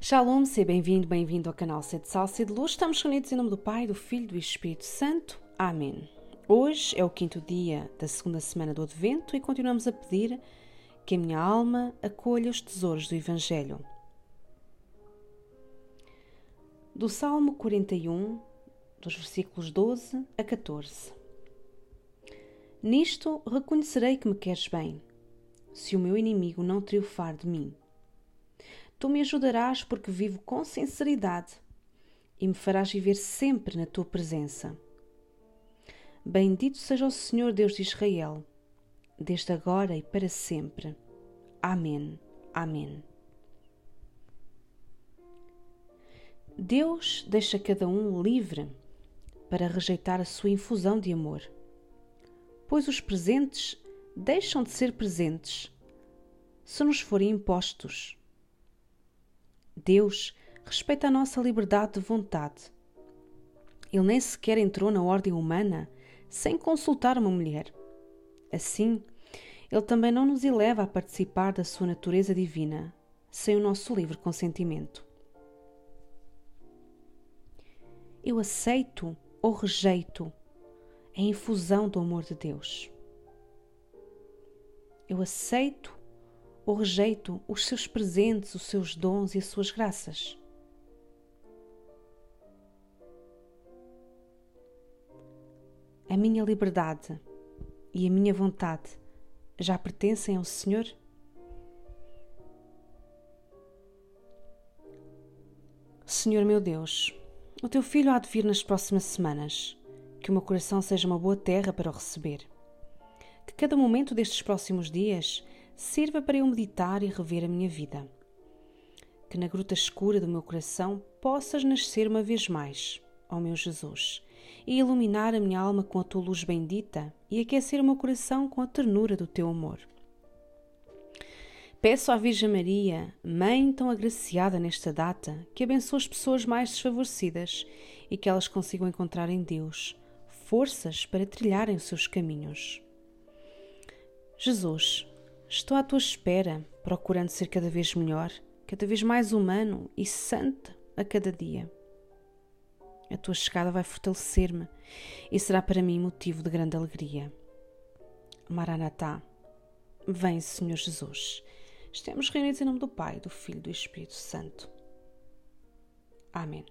Shalom, seja bem-vindo, bem-vindo ao canal Sede Salsa e de Luz. Estamos reunidos em nome do Pai, do Filho e do Espírito Santo. Amém. Hoje é o quinto dia da segunda semana do Advento e continuamos a pedir que a minha alma acolha os tesouros do Evangelho. Do Salmo 41, dos versículos 12 a 14. Nisto reconhecerei que me queres bem, se o meu inimigo não triunfar de mim. Tu me ajudarás porque vivo com sinceridade e me farás viver sempre na tua presença. Bendito seja o Senhor Deus de Israel, desde agora e para sempre. Amém. Amém. Deus deixa cada um livre para rejeitar a sua infusão de amor, pois os presentes deixam de ser presentes se nos forem impostos Deus respeita a nossa liberdade de vontade. Ele nem sequer entrou na ordem humana sem consultar uma mulher. Assim, ele também não nos eleva a participar da sua natureza divina sem o nosso livre consentimento. Eu aceito ou rejeito a infusão do amor de Deus. Eu aceito ou rejeito os seus presentes, os seus dons e as suas graças? A minha liberdade e a minha vontade já pertencem ao Senhor? Senhor meu Deus, o teu filho há de vir nas próximas semanas. Que o meu coração seja uma boa terra para o receber. Que cada momento destes próximos dias sirva para eu meditar e rever a minha vida. Que na gruta escura do meu coração possas nascer uma vez mais, ó meu Jesus, e iluminar a minha alma com a tua luz bendita e aquecer o meu coração com a ternura do teu amor. Peço à Virgem Maria, Mãe tão agraciada nesta data, que abençoe as pessoas mais desfavorecidas e que elas consigam encontrar em Deus forças para trilharem os seus caminhos. Jesus, Estou à tua espera, procurando ser cada vez melhor, cada vez mais humano e santo a cada dia. A tua chegada vai fortalecer-me e será para mim motivo de grande alegria. Maranatá, vem, Senhor Jesus. Estamos reunidos em nome do Pai, do Filho e do Espírito Santo. Amém.